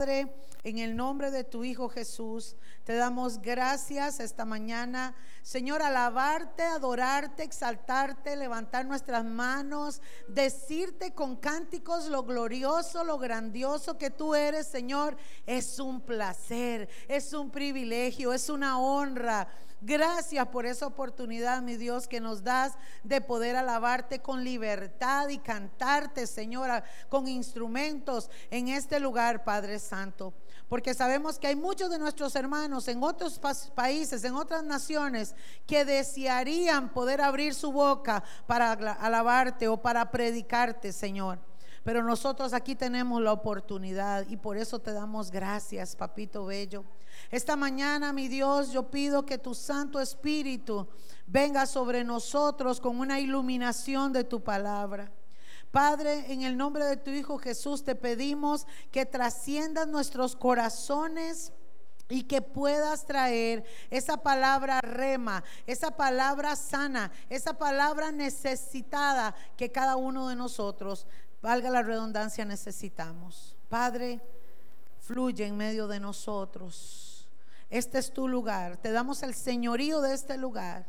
Padre, en el nombre de tu Hijo Jesús, te damos gracias esta mañana. Señor, alabarte, adorarte, exaltarte, levantar nuestras manos, decirte con cánticos lo glorioso, lo grandioso que tú eres, Señor. Es un placer, es un privilegio, es una honra. Gracias por esa oportunidad, mi Dios, que nos das de poder alabarte con libertad y cantarte, Señora, con instrumentos en este lugar, Padre Santo. Porque sabemos que hay muchos de nuestros hermanos en otros países, en otras naciones, que desearían poder abrir su boca para alabarte o para predicarte, Señor. Pero nosotros aquí tenemos la oportunidad y por eso te damos gracias, papito bello. Esta mañana, mi Dios, yo pido que tu Santo Espíritu venga sobre nosotros con una iluminación de tu palabra. Padre, en el nombre de tu Hijo Jesús te pedimos que trasciendan nuestros corazones y que puedas traer esa palabra rema, esa palabra sana, esa palabra necesitada que cada uno de nosotros, valga la redundancia, necesitamos. Padre, fluye en medio de nosotros este es tu lugar. Te damos el señorío de este lugar.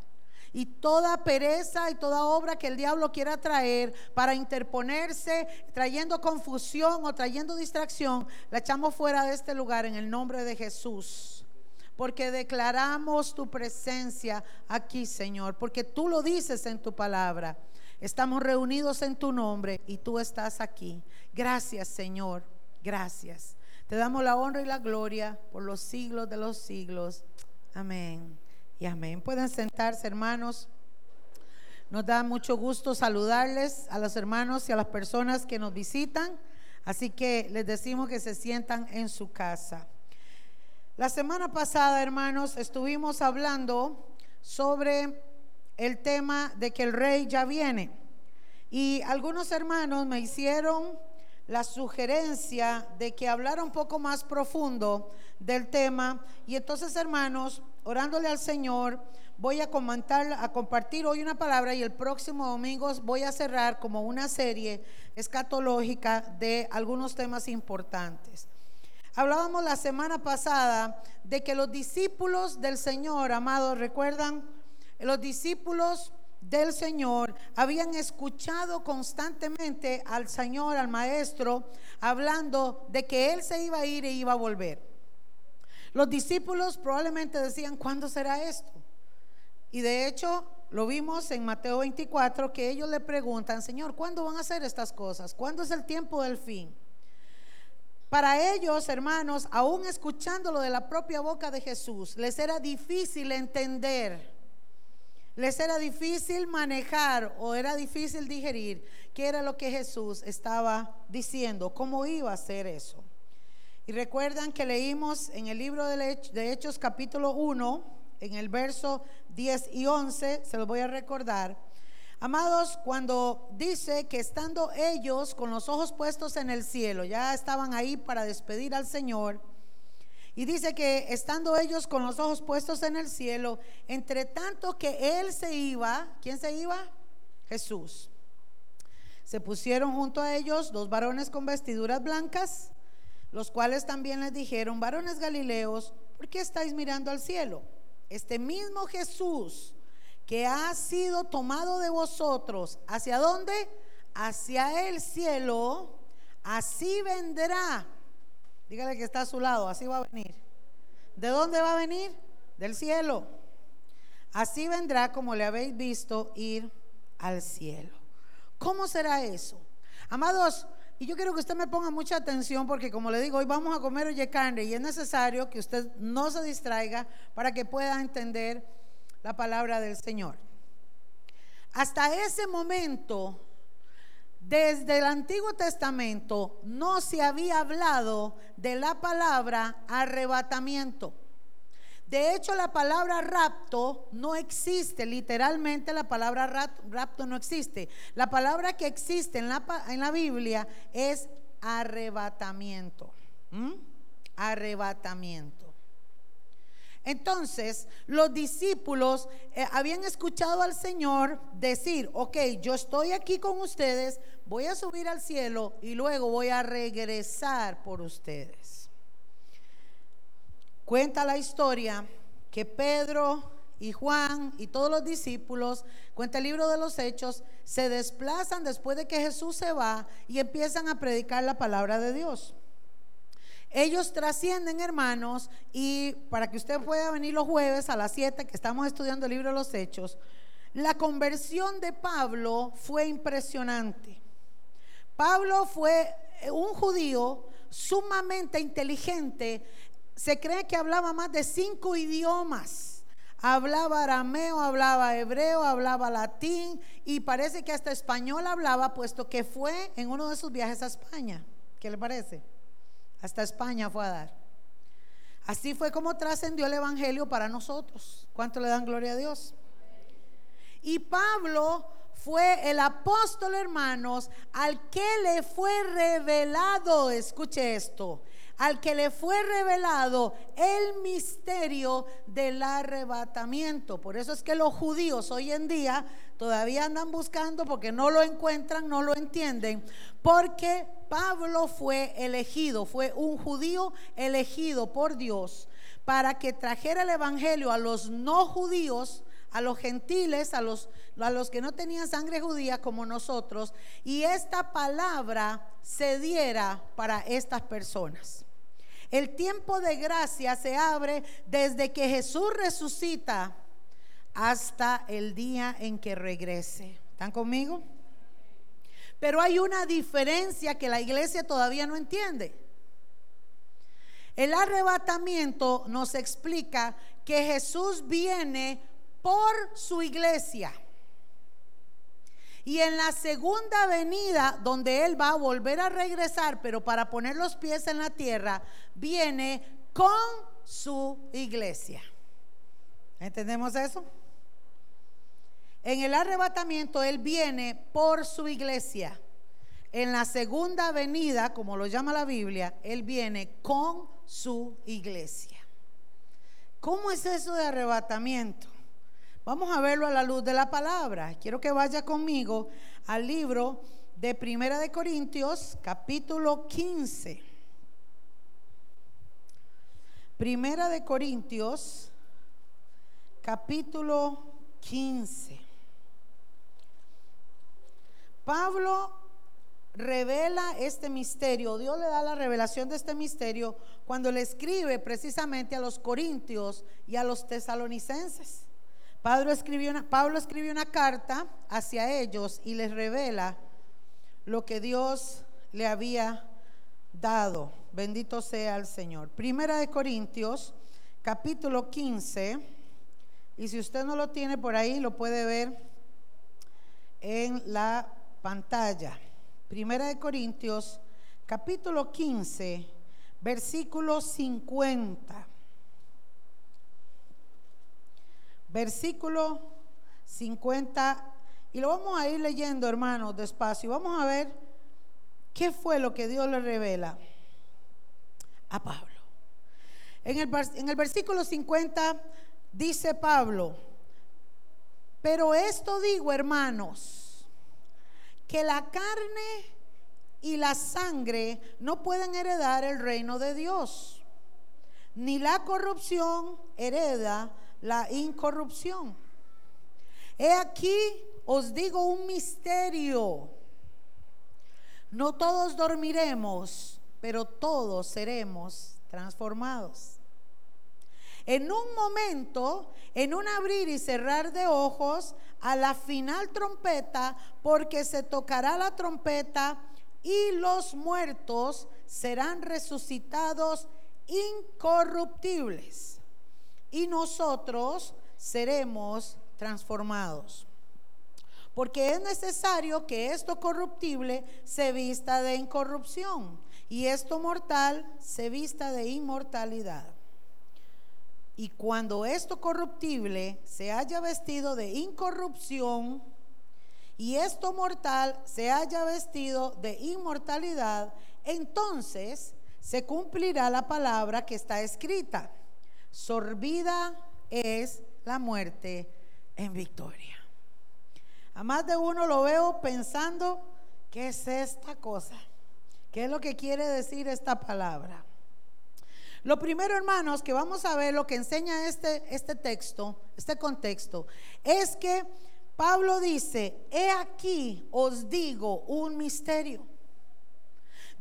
Y toda pereza y toda obra que el diablo quiera traer para interponerse, trayendo confusión o trayendo distracción, la echamos fuera de este lugar en el nombre de Jesús. Porque declaramos tu presencia aquí, Señor. Porque tú lo dices en tu palabra. Estamos reunidos en tu nombre y tú estás aquí. Gracias, Señor. Gracias. Te damos la honra y la gloria por los siglos de los siglos. Amén y amén. Pueden sentarse, hermanos. Nos da mucho gusto saludarles a los hermanos y a las personas que nos visitan. Así que les decimos que se sientan en su casa. La semana pasada, hermanos, estuvimos hablando sobre el tema de que el rey ya viene. Y algunos hermanos me hicieron la sugerencia de que hablara un poco más profundo del tema. Y entonces, hermanos, orándole al Señor, voy a comentar, a compartir hoy una palabra y el próximo domingo voy a cerrar como una serie escatológica de algunos temas importantes. Hablábamos la semana pasada de que los discípulos del Señor, amados, recuerdan, los discípulos del Señor habían escuchado constantemente al Señor, al Maestro, hablando de que Él se iba a ir e iba a volver. Los discípulos probablemente decían, ¿cuándo será esto? Y de hecho lo vimos en Mateo 24, que ellos le preguntan, Señor, ¿cuándo van a hacer estas cosas? ¿Cuándo es el tiempo del fin? Para ellos, hermanos, aún escuchándolo de la propia boca de Jesús, les era difícil entender les era difícil manejar o era difícil digerir qué era lo que Jesús estaba diciendo, cómo iba a hacer eso. Y recuerdan que leímos en el libro de Hechos capítulo 1, en el verso 10 y 11, se lo voy a recordar. Amados, cuando dice que estando ellos con los ojos puestos en el cielo, ya estaban ahí para despedir al Señor, y dice que estando ellos con los ojos puestos en el cielo, entre tanto que él se iba, ¿quién se iba? Jesús. Se pusieron junto a ellos dos varones con vestiduras blancas, los cuales también les dijeron, varones galileos, ¿por qué estáis mirando al cielo? Este mismo Jesús que ha sido tomado de vosotros, ¿hacia dónde? Hacia el cielo, así vendrá Dígale que está a su lado, así va a venir. ¿De dónde va a venir? Del cielo. Así vendrá como le habéis visto ir al cielo. ¿Cómo será eso? Amados, y yo quiero que usted me ponga mucha atención porque como le digo, hoy vamos a comer oye carne y es necesario que usted no se distraiga para que pueda entender la palabra del Señor. Hasta ese momento desde el Antiguo Testamento no se había hablado de la palabra arrebatamiento. De hecho, la palabra rapto no existe, literalmente la palabra rapto no existe. La palabra que existe en la, Biblia es arrebatamiento. Arrebatamiento. Entonces, los discípulos eh, habían escuchado al Señor decir, ok, yo estoy aquí con ustedes, voy a subir al cielo y luego voy a regresar por ustedes. cuenta la historia que Pedro y Juan y todos los discípulos, cuenta el libro de los hechos, se desplazan después de que Jesús se va y empiezan a predicar la palabra de Dios. Ellos trascienden, hermanos, y para que usted pueda venir los jueves a las 7 que estamos estudiando el libro de los hechos, la conversión de Pablo fue impresionante. Pablo fue un judío sumamente inteligente. Se cree que hablaba más de cinco idiomas. Hablaba arameo, hablaba hebreo, hablaba latín y parece que hasta español hablaba, puesto que fue en uno de sus viajes a España. ¿Qué le parece? Hasta España fue a dar. Así fue como trascendió el Evangelio para nosotros. ¿Cuánto le dan gloria a Dios? Y Pablo fue el apóstol, hermanos, al que le fue revelado, escuche esto, al que le fue revelado el misterio del arrebatamiento. Por eso es que los judíos hoy en día todavía andan buscando porque no lo encuentran, no lo entienden, porque Pablo fue elegido, fue un judío elegido por Dios para que trajera el evangelio a los no judíos a los gentiles, a los, a los que no tenían sangre judía como nosotros, y esta palabra se diera para estas personas. El tiempo de gracia se abre desde que Jesús resucita hasta el día en que regrese. ¿Están conmigo? Pero hay una diferencia que la iglesia todavía no entiende. El arrebatamiento nos explica que Jesús viene por su iglesia. Y en la segunda venida, donde Él va a volver a regresar, pero para poner los pies en la tierra, viene con su iglesia. ¿Entendemos eso? En el arrebatamiento Él viene por su iglesia. En la segunda venida, como lo llama la Biblia, Él viene con su iglesia. ¿Cómo es eso de arrebatamiento? Vamos a verlo a la luz de la palabra. Quiero que vaya conmigo al libro de Primera de Corintios, capítulo 15. Primera de Corintios, capítulo 15. Pablo revela este misterio, Dios le da la revelación de este misterio cuando le escribe precisamente a los corintios y a los tesalonicenses. Pablo escribió, una, carta hacia ellos y les revela lo que Dios le había dado. Bendito sea el Señor. Primera de Corintios, capítulo 15. Y si usted no lo tiene por ahí, lo puede ver en la pantalla. Primera de Corintios, capítulo 15, versículo 50. Versículo 50. Y lo vamos a ir leyendo, hermanos, despacio. Vamos a ver qué fue lo que Dios le revela a Pablo. En el, en el versículo 50 dice Pablo, pero esto digo, hermanos, que la carne y la sangre no pueden heredar el reino de Dios, ni la corrupción hereda la incorrupción. He aquí, os digo un misterio. No todos dormiremos, pero todos seremos transformados. En un momento, en un abrir y cerrar de ojos, a la final trompeta, porque se tocará la trompeta y los muertos serán resucitados incorruptibles y nosotros seremos transformados. Porque es necesario que esto corruptible se vista de incorrupción y esto mortal se vista de inmortalidad. Y cuando esto corruptible se haya vestido de incorrupción y esto mortal se haya vestido de inmortalidad, entonces se cumplirá la palabra que está escrita sorbida es la muerte en victoria. A más de uno lo veo pensando, ¿qué es esta cosa? ¿Qué es lo que quiere decir esta palabra? Lo primero, hermanos, que vamos a ver lo que enseña este, este texto, este contexto, es que Pablo dice, he aquí os digo un misterio.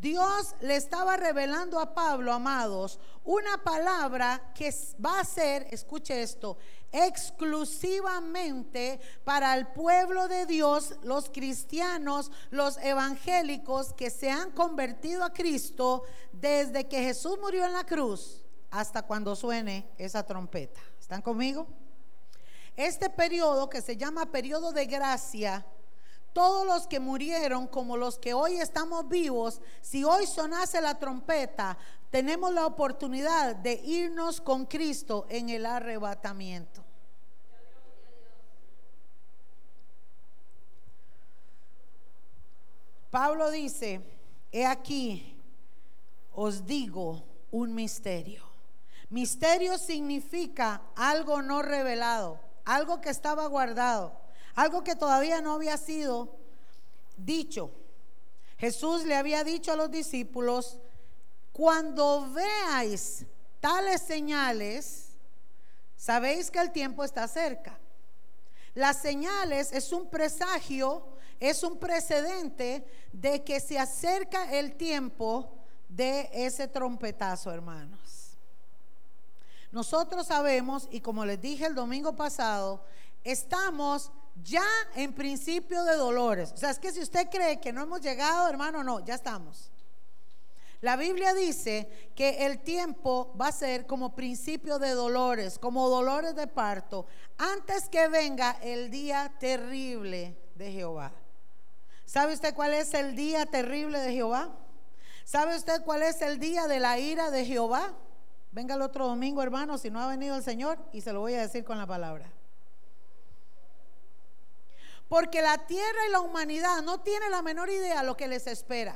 Dios le estaba revelando a Pablo, amados, una palabra que va a ser, escuche esto, exclusivamente para el pueblo de Dios, los cristianos, los evangélicos que se han convertido a Cristo desde que Jesús murió en la cruz hasta cuando suene esa trompeta. ¿Están conmigo? Este periodo que se llama periodo de gracia, todos los que murieron como los que hoy estamos vivos, si hoy sonase la trompeta, tenemos la oportunidad de irnos con Cristo en el arrebatamiento. Pablo dice, he aquí, os digo un misterio. Misterio significa algo no revelado, algo que estaba guardado algo que todavía no había sido dicho. Jesús le había dicho a los discípulos, cuando veáis tales señales, sabéis que el tiempo está cerca. Las señales es un presagio, es un precedente de que se acerca el tiempo de ese trompetazo, hermanos. Nosotros sabemos, y como les dije el domingo pasado, estamos ya en principio de dolores. O sea, es que si usted cree que no hemos llegado, hermano, no, ya estamos. La Biblia dice que el tiempo va a ser como principio de dolores, como dolores de parto, antes que venga el día terrible de Jehová. ¿Sabe usted cuál es el día terrible de Jehová? ¿Sabe usted cuál es el día de la ira de Jehová? Venga el otro domingo, hermano, si no ha venido el Señor, y se lo voy a decir con la palabra. Porque la tierra y la humanidad no tienen la menor idea lo que les espera.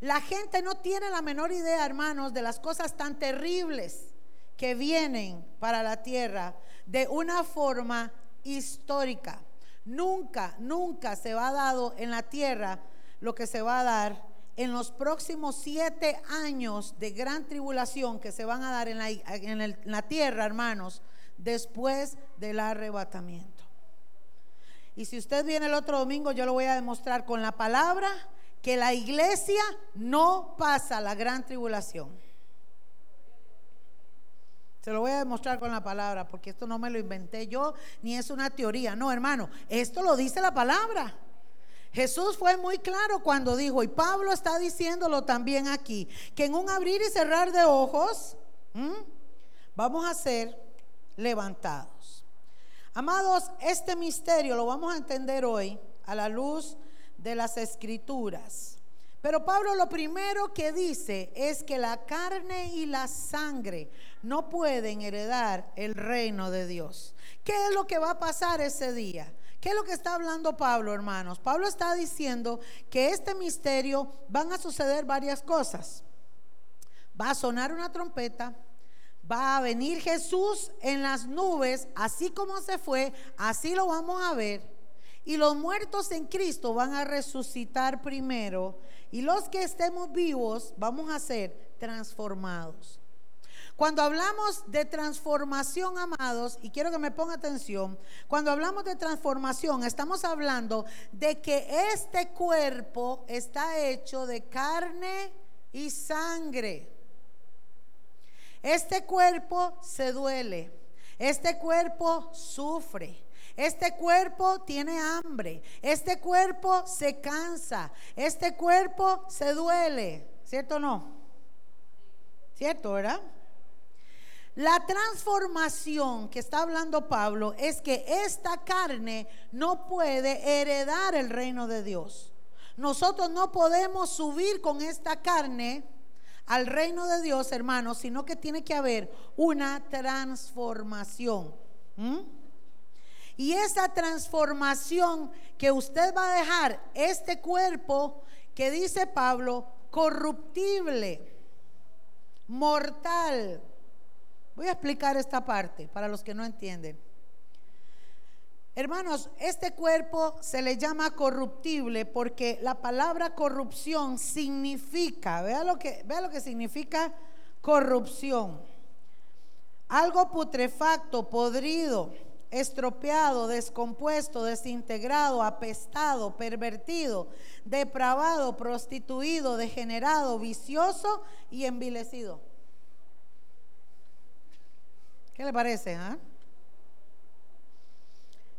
La gente no tiene la menor idea, hermanos, de las cosas tan terribles que vienen para la tierra de una forma histórica. Nunca, nunca se va a dado en la tierra lo que se va a dar en los próximos siete años de gran tribulación que se van a dar en la tierra, hermanos, después del arrebatamiento. Y si usted viene el otro domingo, yo lo voy a demostrar con la palabra que la iglesia no pasa la gran tribulación. Se lo voy a demostrar con la palabra, porque esto no me lo inventé yo, ni es una teoría. No, hermano, esto lo dice la palabra. Jesús fue muy claro cuando dijo, y Pablo está diciéndolo también aquí, que en un abrir y cerrar de ojos vamos a ser levantados. Amados, este misterio lo vamos a entender hoy a la luz de las escrituras. Pero Pablo lo primero que dice es que la carne y la sangre no pueden heredar el reino de Dios. ¿Qué es lo que va a pasar ese día? ¿Qué es lo que está hablando Pablo, hermanos? Pablo está diciendo que este misterio van a suceder varias cosas. Va a sonar una trompeta, va a venir Jesús en las nubes, así como se fue, así lo vamos a ver. Y los muertos en Cristo van a resucitar primero. Y los que estemos vivos vamos a ser transformados. Cuando hablamos de transformación, amados, y quiero que me ponga atención, cuando hablamos de transformación, estamos hablando de que este cuerpo está hecho de carne y sangre. Este cuerpo se duele, este cuerpo sufre. Este cuerpo tiene hambre, este cuerpo se cansa, este cuerpo se duele, ¿cierto o no? ¿Cierto, verdad? La transformación que está hablando Pablo es que esta carne no puede heredar el reino de Dios. Nosotros no podemos subir con esta carne al reino de Dios, hermanos, sino que tiene que haber una transformación. Y esa transformación que usted va a dejar, este cuerpo que dice Pablo, corruptible, mortal. Voy a explicar esta parte para los que no entienden. Hermanos, este cuerpo se le llama corruptible porque la palabra corrupción significa, vea lo que, vea lo que significa corrupción. Algo putrefacto, podrido, estropeado, descompuesto, desintegrado, apestado, pervertido, depravado, prostituido, degenerado, vicioso y envilecido. ¿Qué le parece? Ah?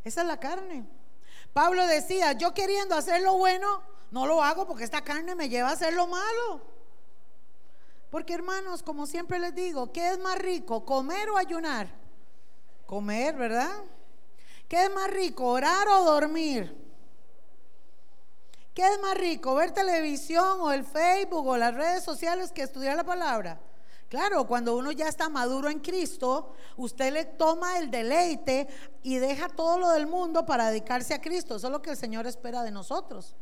Esa es la carne. Pablo decía, yo queriendo hacer lo bueno, no lo hago porque esta carne me lleva a hacer lo malo. Porque hermanos, como siempre les digo, ¿qué es más rico, comer o ayunar? Comer, ¿verdad? ¿Qué es más rico, orar o dormir? ¿Qué es más rico, ver televisión o el Facebook o las redes sociales que estudiar la palabra? Claro, cuando uno ya está maduro en Cristo, usted le toma el deleite y deja todo lo del mundo para dedicarse a Cristo. Eso es lo que el Señor espera de nosotros.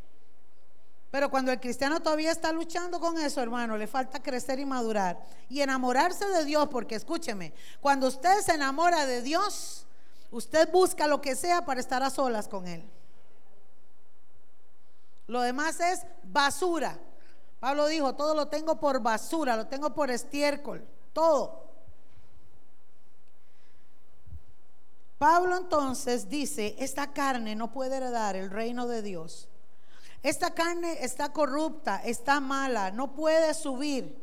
Pero cuando el cristiano todavía está luchando con eso, hermano, le falta crecer y madurar. Y enamorarse de Dios, porque escúcheme, cuando usted se enamora de Dios, usted busca lo que sea para estar a solas con Él. Lo demás es basura. Pablo dijo, todo lo tengo por basura, lo tengo por estiércol, todo. Pablo entonces dice, esta carne no puede heredar el reino de Dios. Esta carne está corrupta, está mala, no puede subir.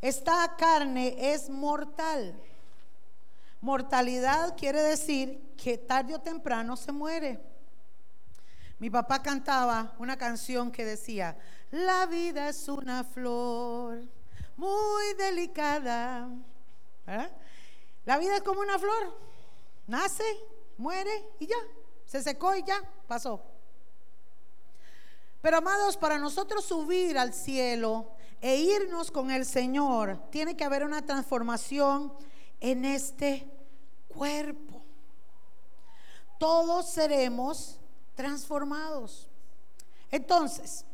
Esta carne es mortal. Mortalidad quiere decir que tarde o temprano se muere. Mi papá cantaba una canción que decía, la vida es una flor muy delicada. La vida es como una flor. Nace, muere y ya. Se secó y ya pasó. Pero amados, para nosotros subir al cielo e irnos con el Señor, tiene que haber una transformación en este cuerpo. Todos seremos transformados. Entonces,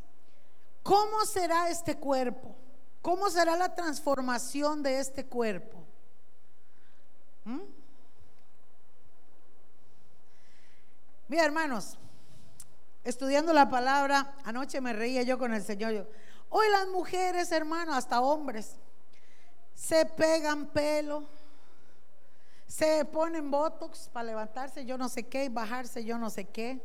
¿Cómo será este cuerpo? ¿Cómo será la transformación de este cuerpo? ¿Mm? Mira, hermanos, estudiando la palabra, anoche me reía yo con el Señor. Hoy las mujeres, hermanos, hasta hombres, se pegan pelo, se ponen botox para levantarse yo no sé qué y bajarse yo no sé qué.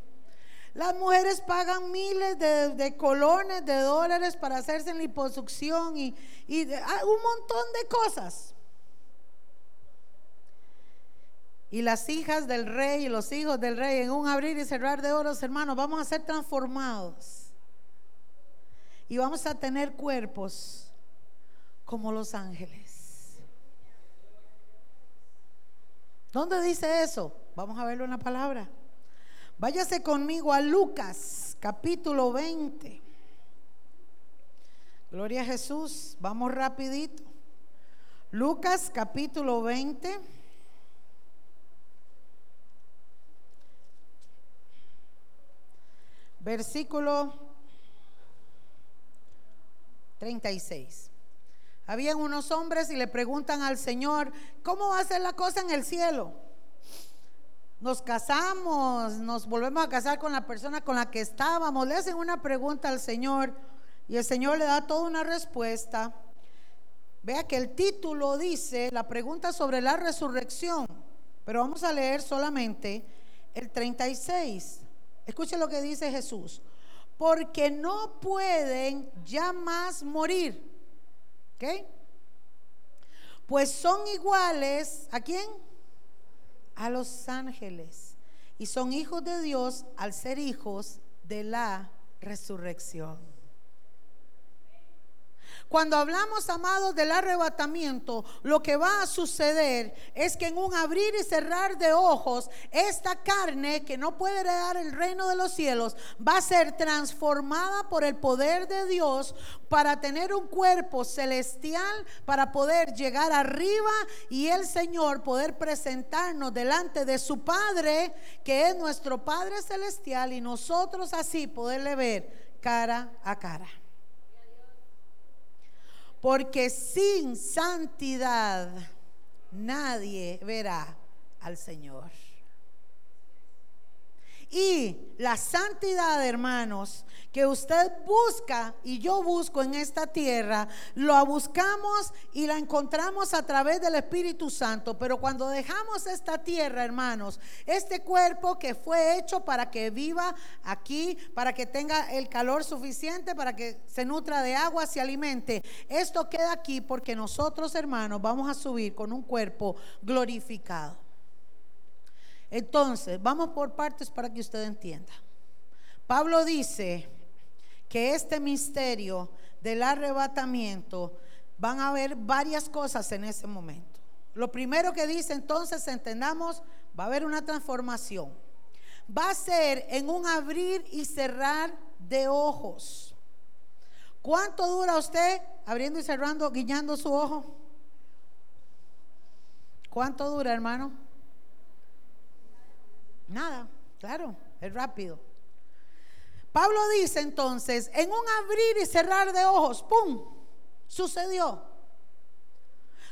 Las mujeres pagan miles de, colones de dólares para hacerse liposucción y, y ah, un montón de cosas. Y las hijas del rey y los hijos del rey en un abrir y cerrar de oros, hermanos, vamos a ser transformados. Y vamos a tener cuerpos como los ángeles. ¿Dónde dice eso? Vamos a verlo en la palabra. Váyase conmigo a Lucas, capítulo 20. Gloria a Jesús. Vamos rapidito. Lucas, capítulo 20. Versículo 36. Habían unos hombres y le preguntan al Señor, ¿cómo va a ser la cosa en el cielo? Nos casamos, nos volvemos a casar con la persona con la que estábamos, le hacen una pregunta al Señor y el Señor le da toda una respuesta. Vea que el título dice la pregunta sobre la resurrección, pero vamos a leer solamente el 36. Escuche lo que dice Jesús. Porque no pueden ya más morir. ¿Ok? Pues son iguales, ¿a quién? A los ángeles y son hijos de Dios al ser hijos de la resurrección. Cuando hablamos, amados, del arrebatamiento, lo que va a suceder es que en un abrir y cerrar de ojos, esta carne que no puede heredar el reino de los cielos va a ser transformada por el poder de Dios para tener un cuerpo celestial, para poder llegar arriba y el Señor poder presentarnos delante de su Padre, que es nuestro Padre celestial, y nosotros así poderle ver cara a cara porque sin santidad nadie verá al Señor. Y la santidad, hermanos, que usted busca y yo busco en esta tierra, lo buscamos y la encontramos a través del Espíritu Santo. Pero cuando dejamos esta tierra, hermanos, este cuerpo que fue hecho para que viva aquí, para que tenga el calor suficiente, para que se nutra de agua, se alimente, esto queda aquí porque nosotros, hermanos, vamos a subir con un cuerpo glorificado. Entonces, vamos por partes para que usted entienda. Pablo dice que este misterio del arrebatamiento van a haber varias cosas en ese momento. Lo primero que dice entonces, entendamos, va a haber una transformación. Va a ser en un abrir y cerrar de ojos. ¿Cuánto dura usted abriendo y cerrando, guiñando su ojo? ¿Cuánto dura, hermano? Nada, claro, es rápido. Pablo dice entonces, en un abrir y cerrar de ojos, ¡pum! Sucedió.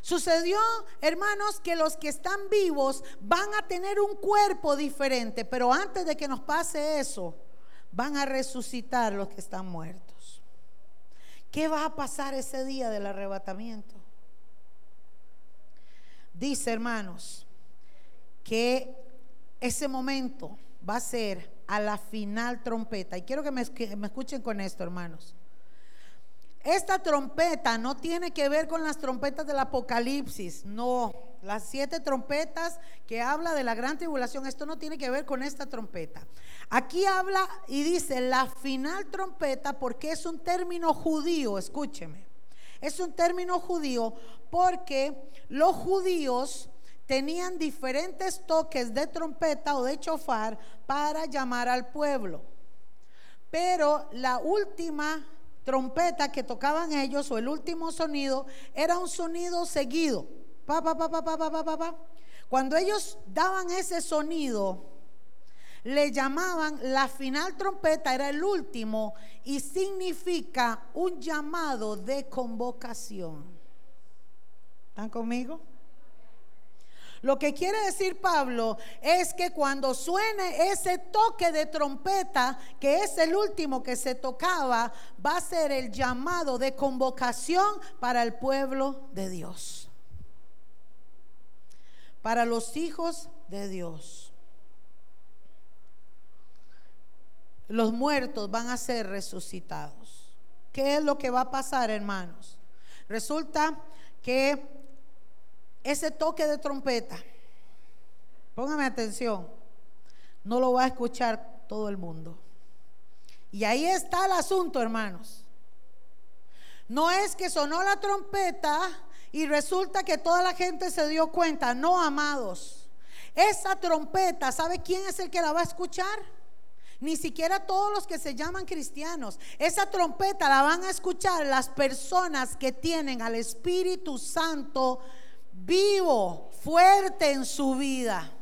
Sucedió, hermanos, que los que están vivos van a tener un cuerpo diferente, pero antes de que nos pase eso, van a resucitar los que están muertos. ¿Qué va a pasar ese día del arrebatamiento? Dice, hermanos, que ese momento va a ser a la final trompeta. Y quiero que me, escuchen con esto, hermanos. Esta trompeta no tiene que ver con las trompetas del Apocalipsis, no. Las siete trompetas que habla de la gran tribulación, esto no tiene que ver con esta trompeta. Aquí habla y dice la final trompeta porque es un término judío, escúcheme. Es un término judío porque los judíos tenían diferentes toques de trompeta o de chofar para llamar al pueblo. Pero la última trompeta que tocaban ellos o el último sonido era un sonido seguido. Pa, pa, pa, pa, pa, pa, pa, pa. Cuando ellos daban ese sonido, le llamaban la final trompeta, era el último y significa un llamado de convocación. ¿Están conmigo? Lo que quiere decir Pablo es que cuando suene ese toque de trompeta, que es el último que se tocaba, va a ser el llamado de convocación para el pueblo de Dios. Para los hijos de Dios. Los muertos van a ser resucitados. ¿Qué es lo que va a pasar, hermanos? Resulta que ese toque de trompeta, póngame atención, no lo va a escuchar todo el mundo. Y ahí está el asunto, hermanos. No es que sonó la trompeta y resulta que toda la gente se dio cuenta. No, amados. Esa trompeta, ¿sabe quién es el que la va a escuchar? Ni siquiera todos los que se llaman cristianos. Esa trompeta la van a escuchar las personas que tienen al Espíritu Santo vivo, fuerte en su vida.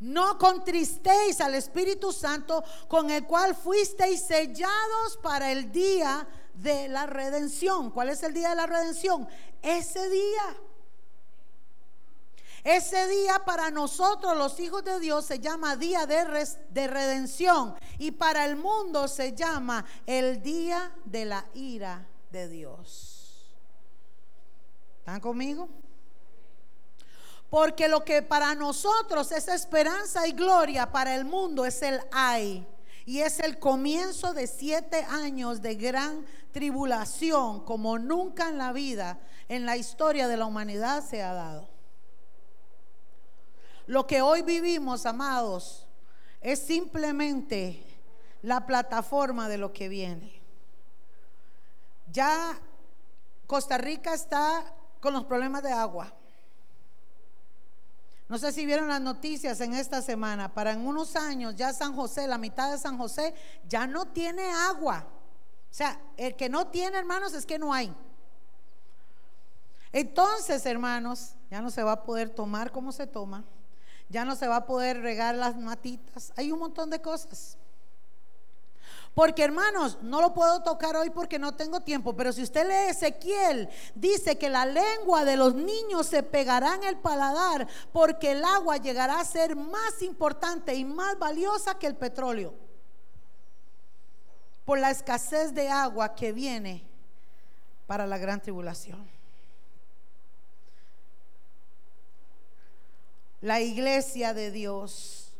No contristéis al Espíritu Santo con el cual fuisteis sellados para el día de la redención. ¿Cuál es el día de la redención? Ese día. Ese día para nosotros los hijos de Dios se llama día de, de, redención y para el mundo se llama el día de la ira de Dios. ¿Están conmigo? Porque lo que para nosotros es esperanza y gloria, para el mundo es el ay. Y es el comienzo de siete años de gran tribulación como nunca en la vida, en la historia de la humanidad se ha dado. Lo que hoy vivimos, amados, es simplemente la plataforma de lo que viene. Ya Costa Rica está con los problemas de agua. No sé si vieron las noticias en esta semana. Para en unos años ya San José, la mitad de San José, ya no tiene agua. O sea, el que no tiene, hermanos, es que no hay. Entonces, hermanos, ya no se va a poder tomar como se toma. Ya no se va a poder regar las matitas. Hay un montón de cosas. Porque hermanos, no lo puedo tocar hoy porque no tengo tiempo, pero si usted lee Ezequiel, dice que la lengua de los niños se pegará en el paladar porque el agua llegará a ser más importante y más valiosa que el petróleo. Por la escasez de agua que viene para la gran tribulación. La iglesia de Dios,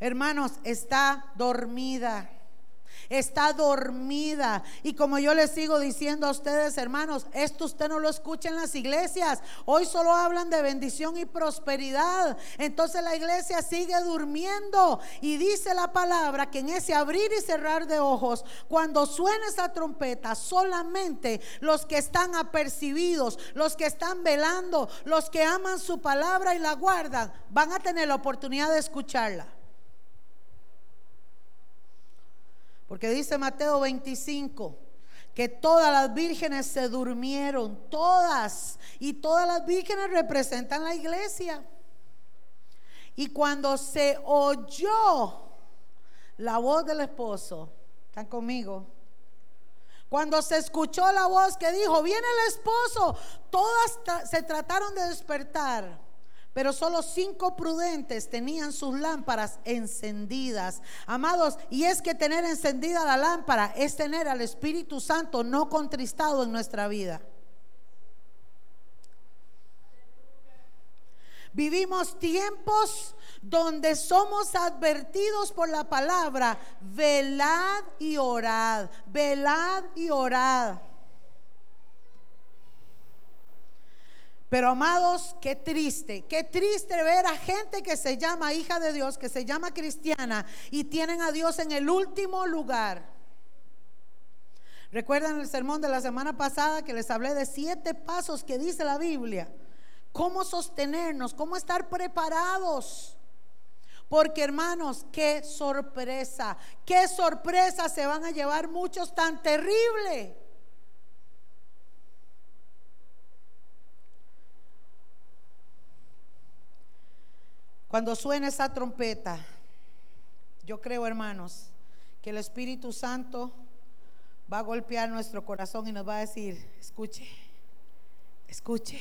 hermanos, está dormida está dormida. Y como yo les sigo diciendo a ustedes, hermanos, esto usted no lo escucha en las iglesias. Hoy solo hablan de bendición y prosperidad. Entonces la iglesia sigue durmiendo. Y dice la palabra que en ese abrir y cerrar de ojos, cuando suene esa trompeta, solamente los que están apercibidos, los que están velando, los que aman su palabra y la guardan, van a tener la oportunidad de escucharla. Porque dice Mateo 25 que todas las vírgenes se durmieron, todas. Y todas las vírgenes representan la iglesia. Y cuando se oyó la voz del esposo, ¿están conmigo? Cuando se escuchó la voz que dijo, viene el esposo, todas se trataron de despertar. Pero solo cinco prudentes tenían sus lámparas encendidas. Amados, y es que tener encendida la lámpara es tener al Espíritu Santo no contristado en nuestra vida. Vivimos tiempos donde somos advertidos por la palabra, velad y orad, velad y orad. Pero amados, qué triste, qué triste ver a gente que se llama hija de Dios, que se llama cristiana y tienen a Dios en el último lugar. Recuerdan el sermón de la semana pasada que les hablé de siete pasos que dice la Biblia. Cómo sostenernos, cómo estar preparados. Porque hermanos, qué sorpresa, qué sorpresa se van a llevar muchos tan terrible. Cuando suene esa trompeta, yo creo, hermanos, que el Espíritu Santo va a golpear nuestro corazón y nos va a decir, escuche, escuche,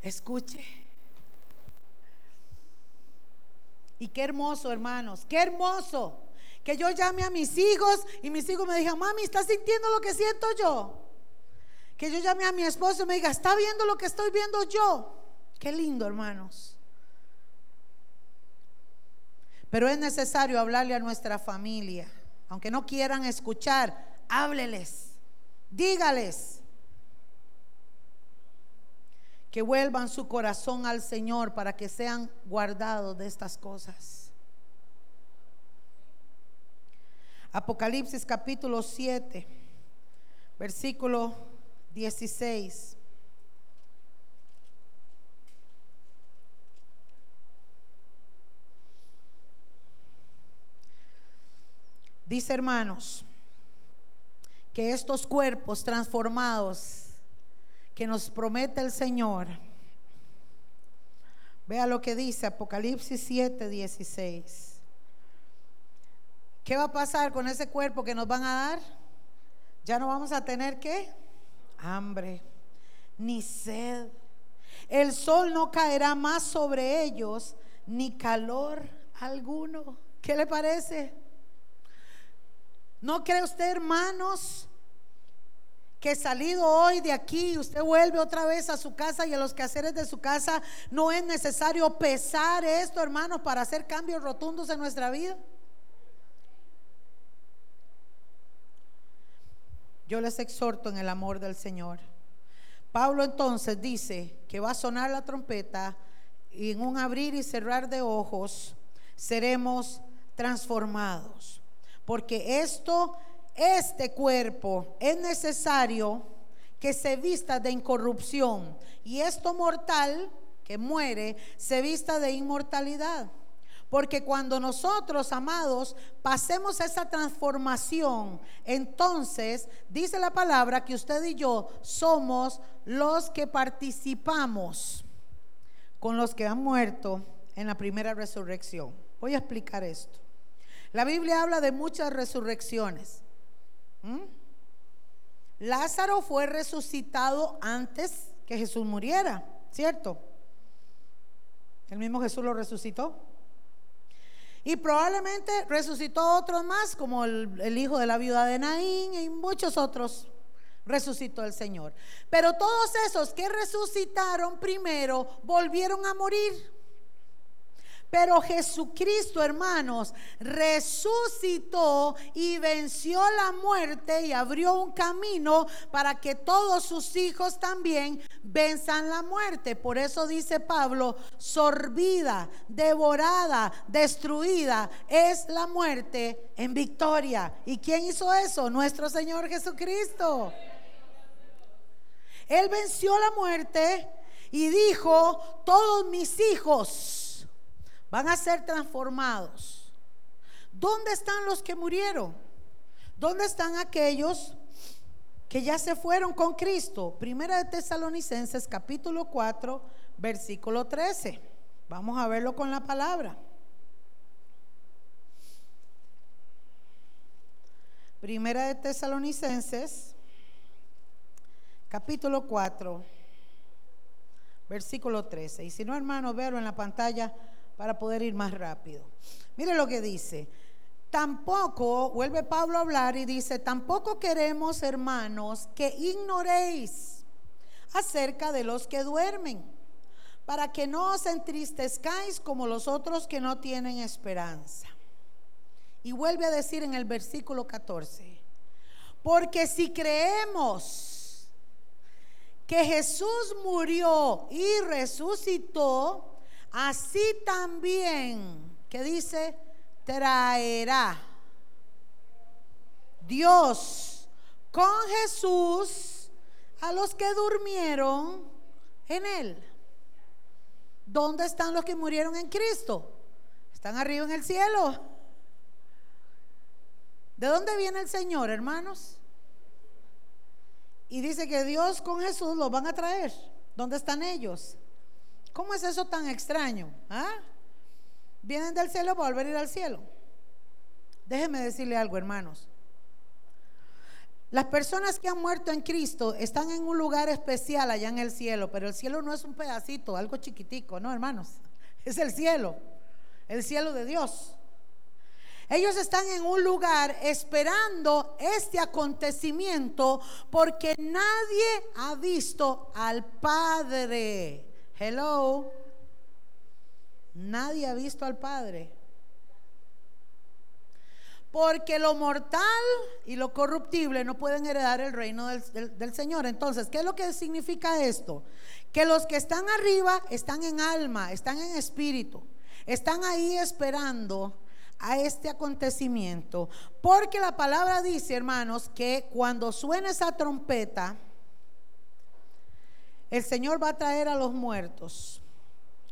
escuche. Y qué hermoso, hermanos, qué hermoso que yo llame a mis hijos y mis hijos me digan, mami, ¿estás sintiendo lo que siento yo? Que yo llame a mi esposo y me diga, ¿está viendo lo que estoy viendo yo? Qué lindo, hermanos. Pero es necesario hablarle a nuestra familia. Aunque no quieran escuchar, hábleles, dígales que vuelvan su corazón al Señor para que sean guardados de estas cosas. Apocalipsis capítulo 7, versículo 16. Dice hermanos, que estos cuerpos transformados que nos promete el Señor, vea lo que dice Apocalipsis 7, 16. ¿Qué va a pasar con ese cuerpo que nos van a dar? Ya no vamos a tener qué? Hambre, ni sed. El sol no caerá más sobre ellos, ni calor alguno. ¿Qué le parece? ¿No cree usted, hermanos, que salido hoy de aquí, usted vuelve otra vez a su casa y a los quehaceres de su casa, no es necesario pesar esto, hermanos, para hacer cambios rotundos en nuestra vida? Yo les exhorto en el amor del Señor. Pablo entonces dice que va a sonar la trompeta y en un abrir y cerrar de ojos seremos transformados porque esto, este cuerpo es necesario que se vista de incorrupción y esto mortal que muere se vista de inmortalidad. Porque cuando nosotros, amados, pasemos esa transformación, entonces dice la palabra que usted y yo somos los que participamos con los que han muerto en la primera resurrección. Voy a explicar esto. La Biblia habla de muchas resurrecciones. ¿Mm? Lázaro fue resucitado antes que Jesús muriera, ¿cierto? El mismo Jesús lo resucitó. Y probablemente resucitó otros más, como el, hijo de la viuda de Naín y muchos otros resucitó el Señor. Pero todos esos que resucitaron primero volvieron a morir. Pero Jesucristo, hermanos, resucitó y venció la muerte y abrió un camino para que todos sus hijos también venzan la muerte. Por eso dice Pablo, sorbida, devorada, destruida es la muerte en victoria. ¿Y quién hizo eso? Nuestro Señor Jesucristo. Él venció la muerte y dijo, todos mis hijos van a ser transformados. ¿Dónde están los que murieron? ¿Dónde están aquellos que ya se fueron con Cristo? Primera de Tesalonicenses capítulo 4, versículo 13. Vamos a verlo con la palabra. Primera de Tesalonicenses capítulo 4, versículo 13. Y si no, hermano, verlo en la pantalla para poder ir más rápido. Mire lo que dice. Tampoco, vuelve Pablo a hablar y dice, tampoco queremos, hermanos, que ignoréis acerca de los que duermen, para que no os entristezcáis como los otros que no tienen esperanza. Y vuelve a decir en el versículo 14, porque si creemos que Jesús murió y resucitó, así también, que dice, traerá Dios con Jesús a los que durmieron en él. ¿Dónde están los que murieron en Cristo? Están arriba en el cielo. ¿De dónde viene el Señor, hermanos? Y dice que Dios con Jesús los van a traer. ¿Dónde están ellos? ¿Cómo es eso tan extraño? ¿Ah? Vienen del cielo para volver a ir al cielo. Déjenme decirle algo, hermanos. Las personas que han muerto en Cristo están en un lugar especial allá en el cielo, pero el cielo no es un pedacito, algo chiquitico, no, hermanos. Es el cielo, el cielo de Dios. Ellos están en un lugar esperando este acontecimiento porque nadie ha visto al Padre. Hello. Nadie ha visto al Padre. Porque lo mortal y lo corruptible no pueden heredar el reino del, del, Señor. Entonces, ¿qué es lo que significa esto? Que los que están arriba están en alma, están en espíritu, están ahí esperando a este acontecimiento. Porque la palabra dice, hermanos, que cuando suene esa trompeta, el Señor va a traer a los muertos,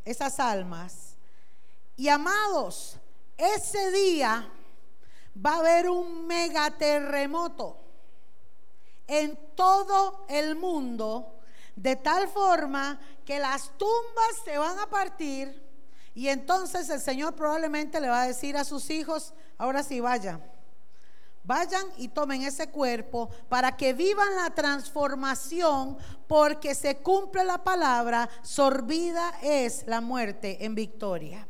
esas almas. Y amados, ese día va a haber un megaterremoto en todo el mundo, de tal forma que las tumbas se van a partir y entonces el Señor probablemente le va a decir a sus hijos, ahora sí vaya Vayan y tomen ese cuerpo para que vivan la transformación porque se cumple la palabra, sorbida es la muerte en victoria.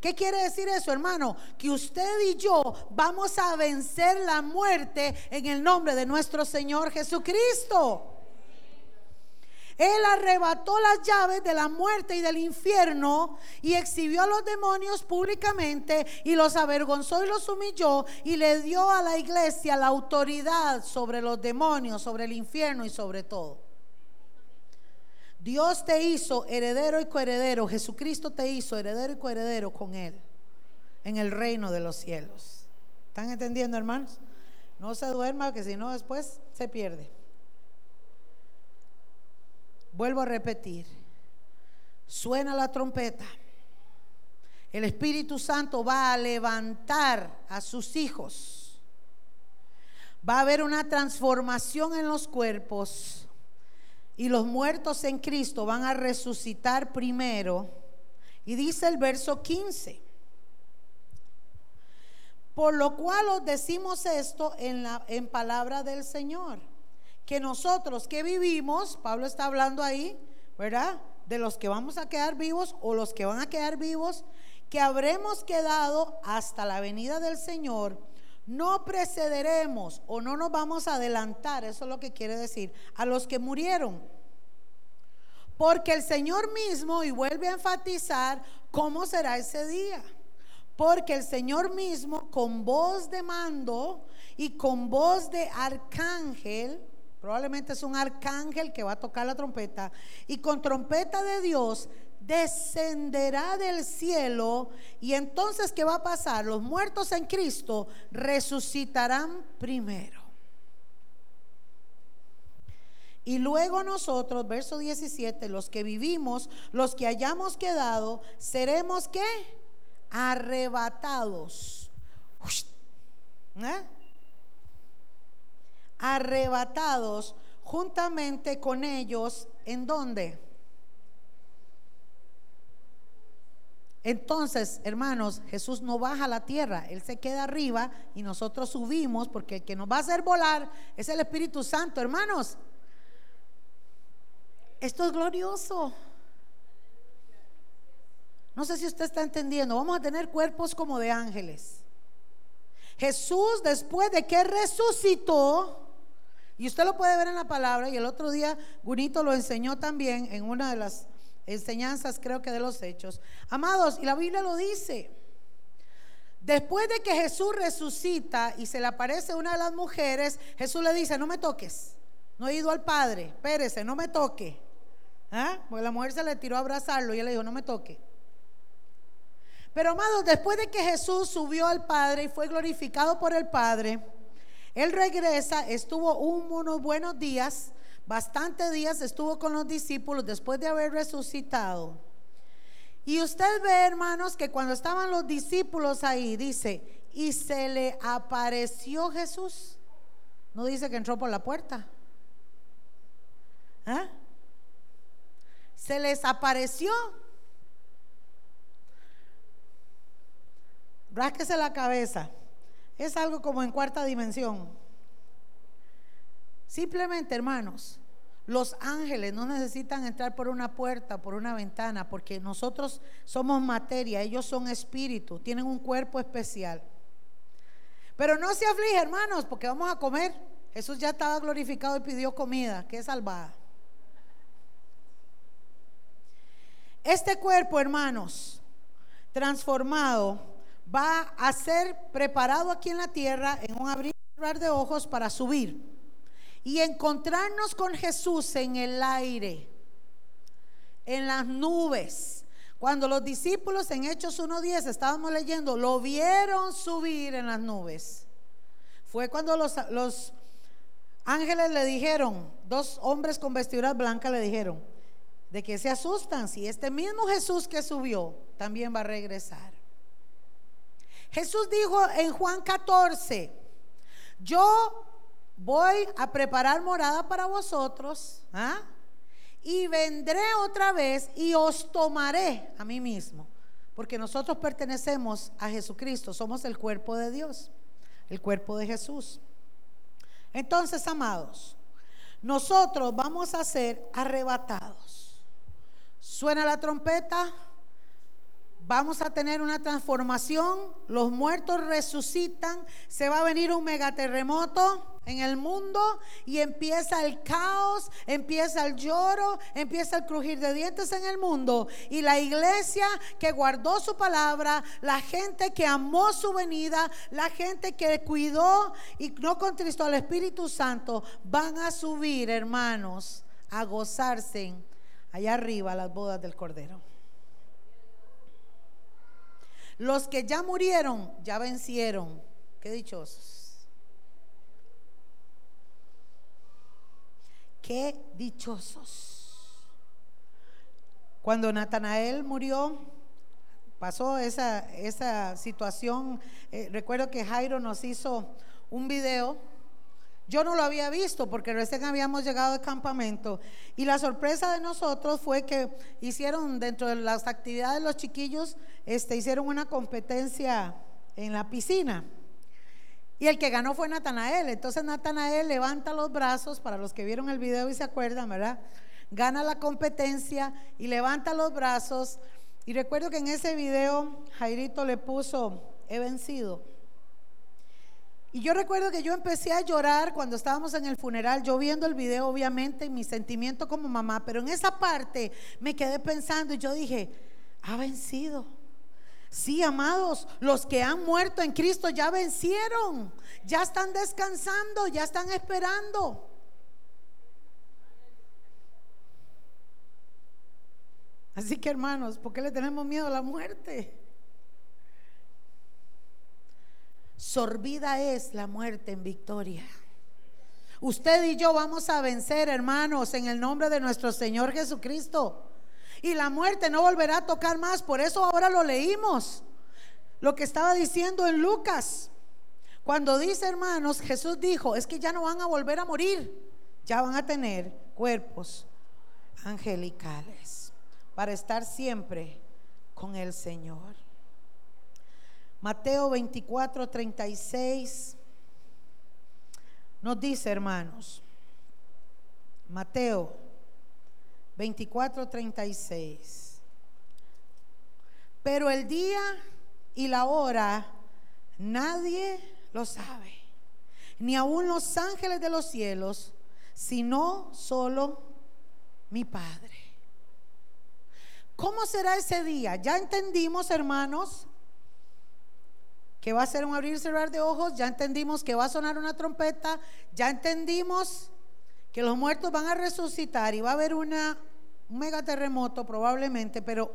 ¿Qué quiere decir eso, hermano? Que usted y yo vamos a vencer la muerte en el nombre de nuestro Señor Jesucristo. Él arrebató las llaves de la muerte y del infierno y exhibió a los demonios públicamente y los avergonzó y los humilló y le dio a la iglesia la autoridad sobre los demonios, sobre el infierno y sobre todo. Dios te hizo heredero y coheredero, Jesucristo te hizo heredero y coheredero con Él en el reino de los cielos. ¿Están entendiendo, hermanos? No se duerma, que si no después se pierde. Vuelvo a repetir, suena la trompeta. El Espíritu Santo va a levantar a sus hijos. Va a haber una transformación en los cuerpos y los muertos en Cristo van a resucitar primero. Y dice el verso 15, Por lo cual os decimos esto en, la, en palabra del Señor. Que nosotros que vivimos, Pablo está hablando ahí, ¿verdad? De los que vamos a quedar vivos o los que van a quedar vivos, que habremos quedado hasta la venida del Señor, no precederemos o no nos vamos a adelantar, eso es lo que quiere decir, a los que murieron. Porque el Señor mismo, y vuelve a enfatizar cómo será ese día. Porque el Señor mismo, con voz de mando y con voz de arcángel, probablemente es un arcángel que va a tocar la trompeta, y con trompeta de Dios, descenderá del cielo. Y entonces, ¿qué va a pasar? Los muertos en Cristo resucitarán primero. Y luego nosotros, verso 17, los que vivimos, los que hayamos quedado, seremos qué? Arrebatados. ¿Eh? Arrebatados juntamente con ellos, ¿en dónde? Entonces, hermanos, Jesús no baja a la tierra, Él se queda arriba y nosotros subimos porque el que nos va a hacer volar es el Espíritu Santo, hermanos. Esto es glorioso. No sé si usted está entendiendo. Vamos a tener cuerpos como de ángeles. Jesús, después de que resucitó, y usted lo puede ver en la palabra, y el otro día Gunito lo enseñó también en una de las enseñanzas, creo que de los hechos. Amados, y la Biblia lo dice. Después de que Jesús resucita y se le aparece una de las mujeres, Jesús le dice, no me toques, no he ido al Padre, espérese, no me toque. ¿Ah? Porque la mujer se le tiró a abrazarlo y él le dijo, no me toque. Pero amados, después de que Jesús subió al Padre y fue glorificado por el Padre, él regresa, estuvo unos buenos días, bastantes días estuvo con los discípulos después de haber resucitado. Y usted ve, hermanos, que cuando estaban los discípulos ahí, dice, y se le apareció Jesús. No dice que entró por la puerta. ¿Ah? se les apareció. Rásquese la cabeza. Es algo como en cuarta dimensión. Simplemente, hermanos, los ángeles no necesitan entrar por una puerta, por una ventana, porque nosotros somos materia, ellos son espíritu, tienen un cuerpo especial. Pero no se aflige, hermanos, porque vamos a comer. Jesús ya estaba glorificado y pidió comida, que es salvada. Este cuerpo, hermanos, transformado, va a ser preparado aquí en la tierra en un abrir y cerrar de ojos para subir y encontrarnos con Jesús en el aire, en las nubes. Cuando los discípulos en Hechos 1.10 estábamos leyendo, lo vieron subir en las nubes. Fue cuando los, los ángeles le dijeron, dos hombres con vestiduras blancas le dijeron, de que se asustan si este mismo Jesús que subió también va a regresar. Jesús dijo en Juan 14, yo voy a preparar morada para vosotros ¿ah? y vendré otra vez y os tomaré a mí mismo, porque nosotros pertenecemos a Jesucristo, somos el cuerpo de Dios, el cuerpo de Jesús. Entonces, amados, nosotros vamos a ser arrebatados Suena la trompeta, vamos a tener una transformación, los muertos resucitan, se va a venir un megaterremoto en el mundo y empieza el caos, empieza el lloro, empieza el crujir de dientes en el mundo. Y la iglesia que guardó su palabra, la gente que amó su venida, la gente que cuidó y no contristó al Espíritu Santo, van a subir, hermanos, a gozarse allá arriba las bodas del Cordero. Los que ya murieron, ya vencieron. Qué dichosos. Qué dichosos. Cuando Natanael murió, pasó esa, esa situación. Eh, recuerdo que Jairo nos hizo un video yo no lo había visto porque recién habíamos llegado al campamento y la sorpresa de nosotros fue que hicieron dentro de las actividades los chiquillos, este, hicieron una competencia en la piscina. Y el que ganó fue Natanael. Entonces Natanael levanta los brazos, para los que vieron el video y se acuerdan, ¿verdad? Gana la competencia y levanta los brazos. Y recuerdo que en ese video Jairito le puso, he vencido. Y yo recuerdo que yo empecé a llorar cuando estábamos en el funeral, yo viendo el video, obviamente, mi sentimiento como mamá, pero en esa parte me quedé pensando y yo dije, ha vencido. Sí, amados, los que han muerto en Cristo ya vencieron, ya están descansando, ya están esperando. Así que hermanos, ¿por qué le tenemos miedo a la muerte? Sorbida es la muerte en victoria. Usted y yo vamos a vencer, hermanos, en el nombre de nuestro Señor Jesucristo. Y la muerte no volverá a tocar más. Por eso ahora lo leímos. Lo que estaba diciendo en Lucas. Cuando dice, hermanos, Jesús dijo, es que ya no van a volver a morir. Ya van a tener cuerpos angelicales para estar siempre con el Señor. Mateo 24, 36 nos dice, hermanos, Mateo 24:36. Pero el día y la hora nadie lo sabe, ni aun los ángeles de los cielos, sino solo mi Padre. ¿Cómo será ese día? Ya entendimos, hermanos, que va a ser un abrir y cerrar de ojos, ya entendimos que va a sonar una trompeta, ya entendimos que los muertos van a resucitar y va a haber una un megaterremoto probablemente, pero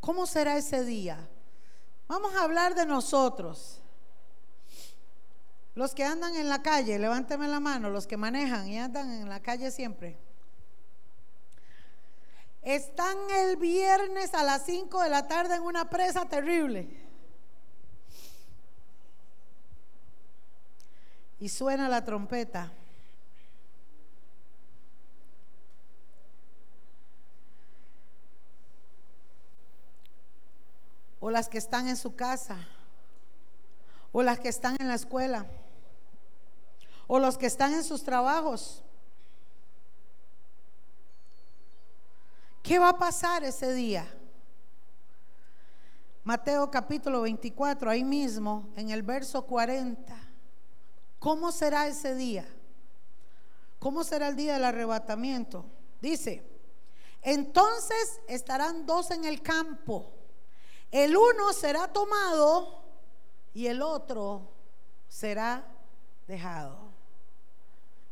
¿cómo será ese día? Vamos a hablar de nosotros. Los que andan en la calle, levánteme la mano, los que manejan y andan en la calle siempre. Están el viernes a las 5 de la tarde en una presa terrible. Y suena la trompeta. o las que están en su casa, o las que están en la escuela, o los que están en sus trabajos. ¿Qué va a pasar ese día? Mateo capítulo 24, ahí mismo, en el verso 40. ¿Cómo será ese día? ¿Cómo será el día del arrebatamiento? Dice, entonces estarán dos en el campo el uno será tomado y el otro será dejado.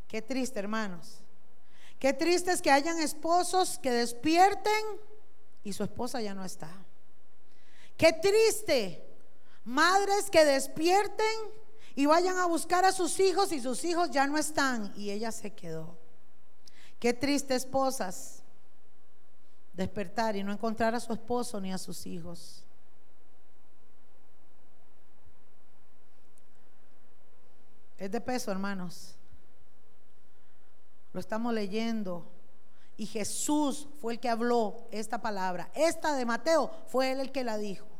Qué triste, hermanos. Qué triste es que hayan esposos que despierten y su esposa ya no está. Qué triste. Madres que despierten y vayan a buscar a sus hijos y sus hijos ya no están y ella se quedó. Qué triste esposas despertar y no encontrar a su esposo ni a sus hijos. Es de peso, hermanos. Lo estamos leyendo. Y Jesús fue el que habló esta palabra. Esta de Mateo fue él el que la dijo.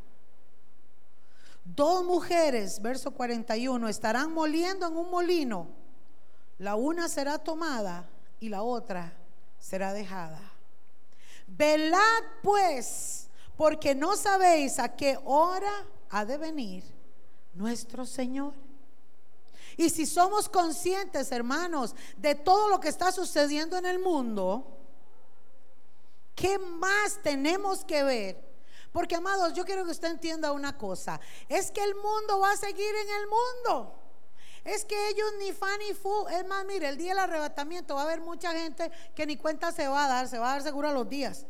Dos mujeres, verso 41, estarán moliendo en un molino. La una será tomada y la otra será dejada. Velad pues, porque no sabéis a qué hora ha de venir nuestro Señor. Y si somos conscientes, hermanos, de todo lo que está sucediendo en el mundo, ¿qué más tenemos que ver? Porque, amados, yo quiero que usted entienda una cosa. Es que el mundo va a seguir en el mundo. Es que ellos ni fan ni fu. Es más, mire, el día del arrebatamiento va a haber mucha gente que ni cuenta se va a dar, se va a dar seguro a los días.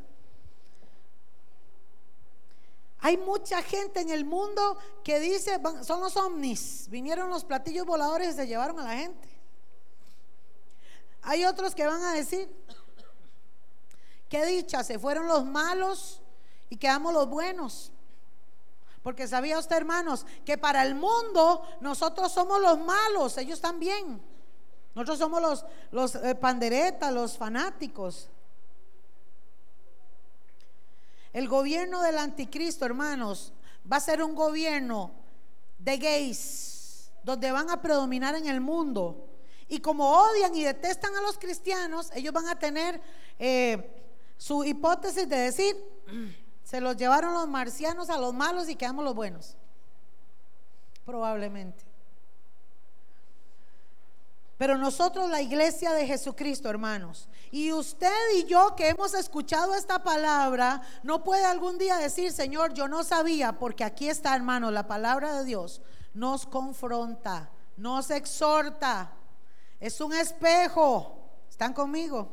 Hay mucha gente en el mundo que dice, son los ovnis, vinieron los platillos voladores y se llevaron a la gente. Hay otros que van a decir, qué dicha, se fueron los malos y quedamos los buenos. Porque sabía usted, hermanos, que para el mundo nosotros somos los malos, ellos también. Nosotros somos los, los eh, panderetas, los fanáticos. El gobierno del anticristo, hermanos, va a ser un gobierno de gays, donde van a predominar en el mundo. Y como odian y detestan a los cristianos, ellos van a tener eh, su hipótesis de decir, se los llevaron los marcianos a los malos y quedamos los buenos. Probablemente. Pero nosotros, la iglesia de Jesucristo, hermanos, y usted y yo que hemos escuchado esta palabra, no puede algún día decir, Señor, yo no sabía, porque aquí está, hermano, la palabra de Dios nos confronta, nos exhorta, es un espejo. ¿Están conmigo?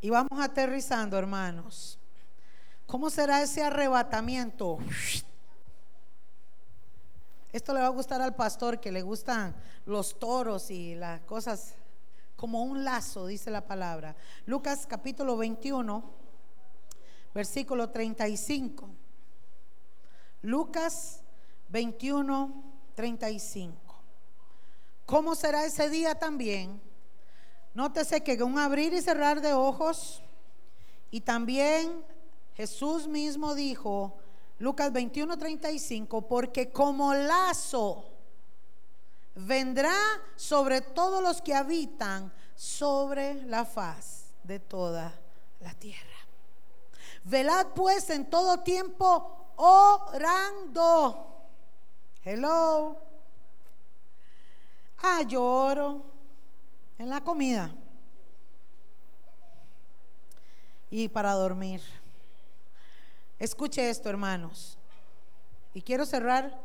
Y vamos aterrizando, hermanos. ¿Cómo será ese arrebatamiento? Esto le va a gustar al pastor que le gustan los toros y las cosas como un lazo, dice la palabra. Lucas capítulo 21, versículo 35. Lucas 21, 35. ¿Cómo será ese día también? Nótese que un abrir y cerrar de ojos y también Jesús mismo dijo, Lucas 21, 35, porque como lazo vendrá sobre todos los que habitan sobre la faz de toda la tierra. Velad pues en todo tiempo orando. Hello. Ah, lloro en la comida. Y para dormir. Escuche esto, hermanos. Y quiero cerrar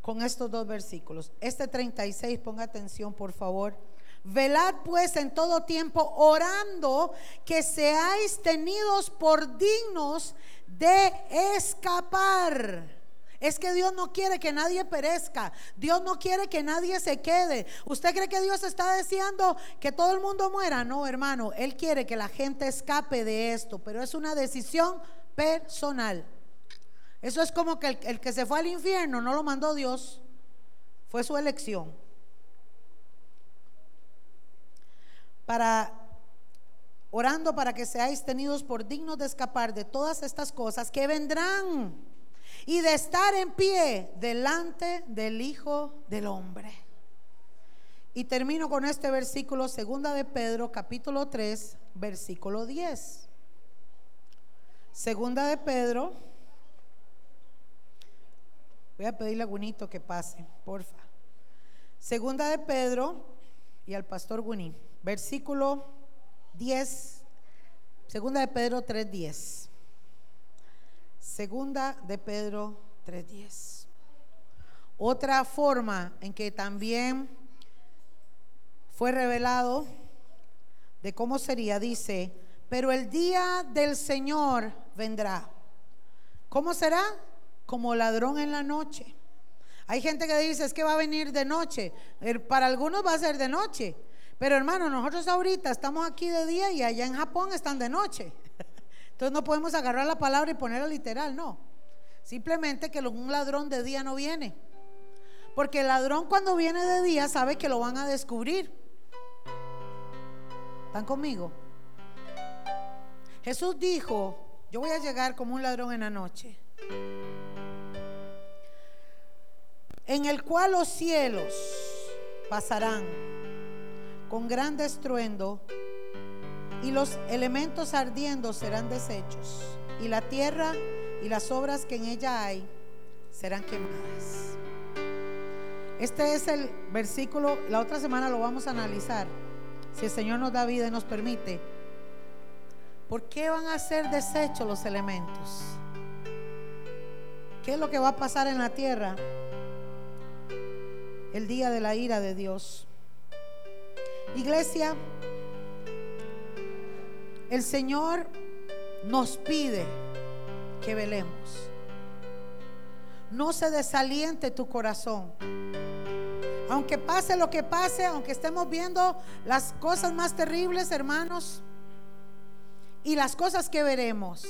con estos dos versículos. Este 36, ponga atención, por favor. Velad pues en todo tiempo orando que seáis tenidos por dignos de escapar. Es que Dios no quiere que nadie perezca. Dios no quiere que nadie se quede. ¿Usted cree que Dios está deseando que todo el mundo muera? No, hermano. Él quiere que la gente escape de esto, pero es una decisión personal. Eso es como que el, que se fue al infierno no lo mandó Dios, fue su elección. Para orando para que seáis tenidos por dignos de escapar de todas estas cosas que vendrán y de estar en pie delante del Hijo del Hombre. Y termino con este versículo, segunda de Pedro, capítulo 3, versículo 10. Segunda de Pedro. Voy a pedirle a Gunito que pase, porfa. Segunda de Pedro y al pastor Guní. Versículo 10. Segunda de Pedro 3.10. Segunda de Pedro 3.10. Otra forma en que también fue revelado de cómo sería, dice, pero el día del Señor vendrá. ¿Cómo será? Como ladrón en la noche. Hay gente que dice es que va a venir de noche. Para algunos va a ser de noche. Pero hermano, nosotros ahorita estamos aquí de día y allá en Japón están de noche. Entonces no podemos agarrar la palabra y ponerla literal, no. Simplemente que un ladrón de día no viene. Porque el ladrón cuando viene de día sabe que lo van a descubrir. ¿Están conmigo? Jesús dijo, yo voy a llegar como un ladrón en la noche, en el cual los cielos pasarán con gran estruendo y los elementos ardiendo serán deshechos y la tierra y las obras que en ella hay serán quemadas. Este es el versículo, la otra semana lo vamos a analizar, si el Señor nos da vida y nos permite ¿Por qué van a ser desechos los elementos? ¿Qué es lo que va a pasar en la tierra el día de la ira de Dios? Iglesia, el Señor nos pide que velemos. No se desaliente tu corazón. Aunque pase lo que pase, aunque estemos viendo las cosas más terribles, hermanos, y las cosas que veremos.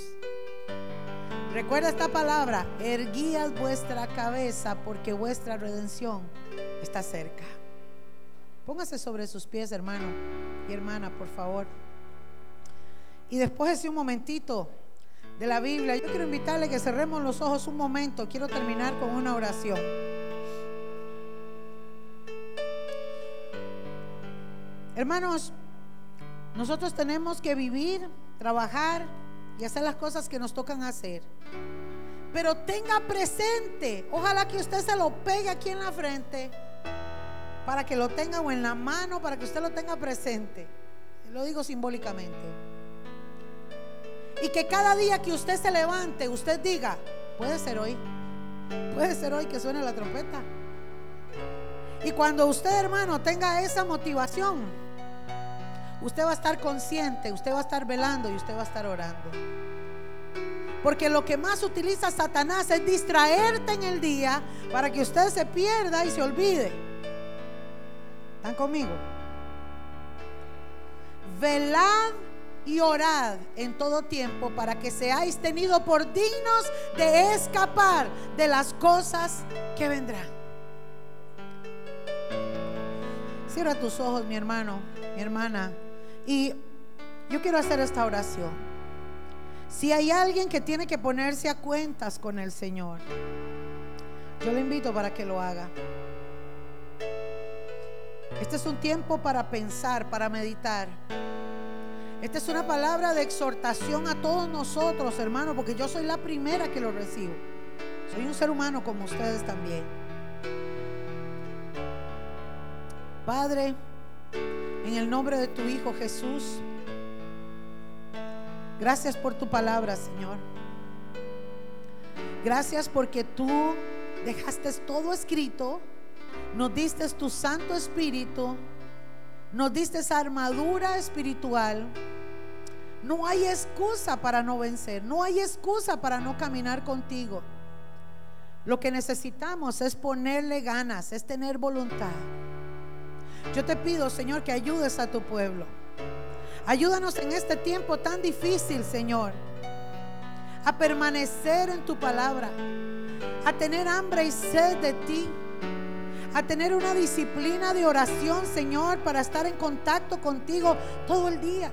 Recuerda esta palabra, erguías vuestra cabeza porque vuestra redención está cerca. Póngase sobre sus pies, hermano y hermana, por favor. Y después de un momentito, de la Biblia, yo quiero invitarle que cerremos los ojos un momento. Quiero terminar con una oración. Hermanos, nosotros tenemos que vivir, trabajar y hacer las cosas que nos tocan hacer. Pero tenga presente, ojalá que usted se lo pegue aquí en la frente, para que lo tenga o en la mano, para que usted lo tenga presente. Lo digo simbólicamente. Y que cada día que usted se levante, usted diga, puede ser hoy, puede ser hoy que suene la trompeta. Y cuando usted, hermano, tenga esa motivación, usted va a estar consciente, usted va a estar velando y usted va a estar orando. Porque lo que más utiliza Satanás es distraerte en el día para que usted se pierda y se olvide. ¿Están conmigo? Velad y orad en todo tiempo para que seáis tenidos por dignos de escapar de las cosas que vendrán. Cierra tus ojos, mi hermano, mi hermana. Y yo quiero hacer esta oración. Si hay alguien que tiene que ponerse a cuentas con el Señor, yo le invito para que lo haga. Este es un tiempo para pensar, para meditar. Esta es una palabra de exhortación a todos nosotros, hermanos, porque yo soy la primera que lo recibo. Soy un ser humano como ustedes también. Padre, en el nombre de tu Hijo Jesús, gracias por tu palabra, Señor. Gracias porque tú dejaste todo escrito, nos diste tu Santo Espíritu, nos diste esa armadura espiritual. No hay excusa para no vencer, no hay excusa para no caminar contigo. Lo que necesitamos es ponerle ganas, es tener voluntad. Yo te pido, Señor, que ayudes a tu pueblo. Ayúdanos en este tiempo tan difícil, Señor, a permanecer en tu palabra, a tener hambre y sed de ti, a tener una disciplina de oración, Señor, para estar en contacto contigo todo el día.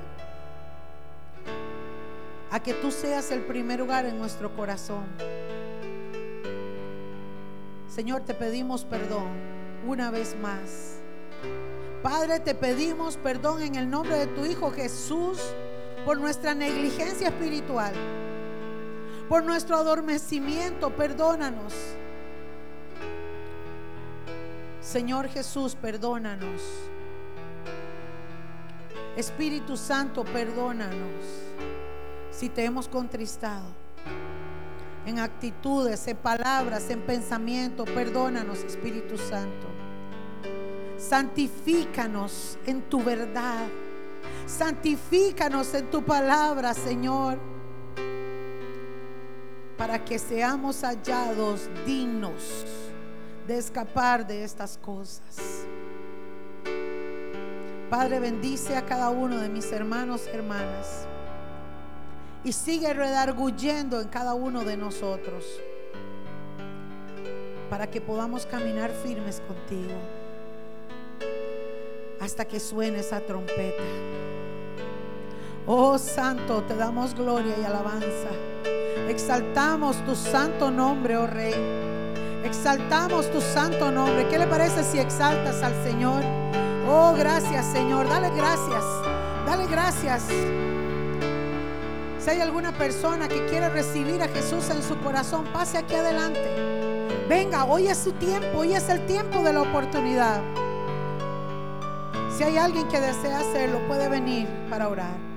A que tú seas el primer lugar en nuestro corazón. Señor, te pedimos perdón una vez más Padre, te pedimos perdón en el nombre de tu Hijo Jesús por nuestra negligencia espiritual, por nuestro adormecimiento, perdónanos. Señor Jesús, perdónanos. Espíritu Santo, perdónanos si te hemos contristado en actitudes, en palabras, en pensamiento. Perdónanos, Espíritu Santo. Santifícanos en tu verdad. Santifícanos en tu palabra, Señor. Para que seamos hallados dignos de escapar de estas cosas. Padre, bendice a cada uno de mis hermanos hermanas. Y sigue redarguyendo en cada uno de nosotros. Para que podamos caminar firmes contigo hasta que suene esa trompeta. Oh Santo, te damos gloria y alabanza. Exaltamos tu santo nombre, oh Rey. Exaltamos tu santo nombre. ¿Qué le parece si exaltas al Señor? Oh, gracias Señor. Dale gracias. Dale gracias. Si hay alguna persona que quiere recibir a Jesús en su corazón, pase aquí adelante. Venga, hoy es su tiempo, hoy es el tiempo de la oportunidad. Si hay alguien que desea hacerlo, puede venir para orar.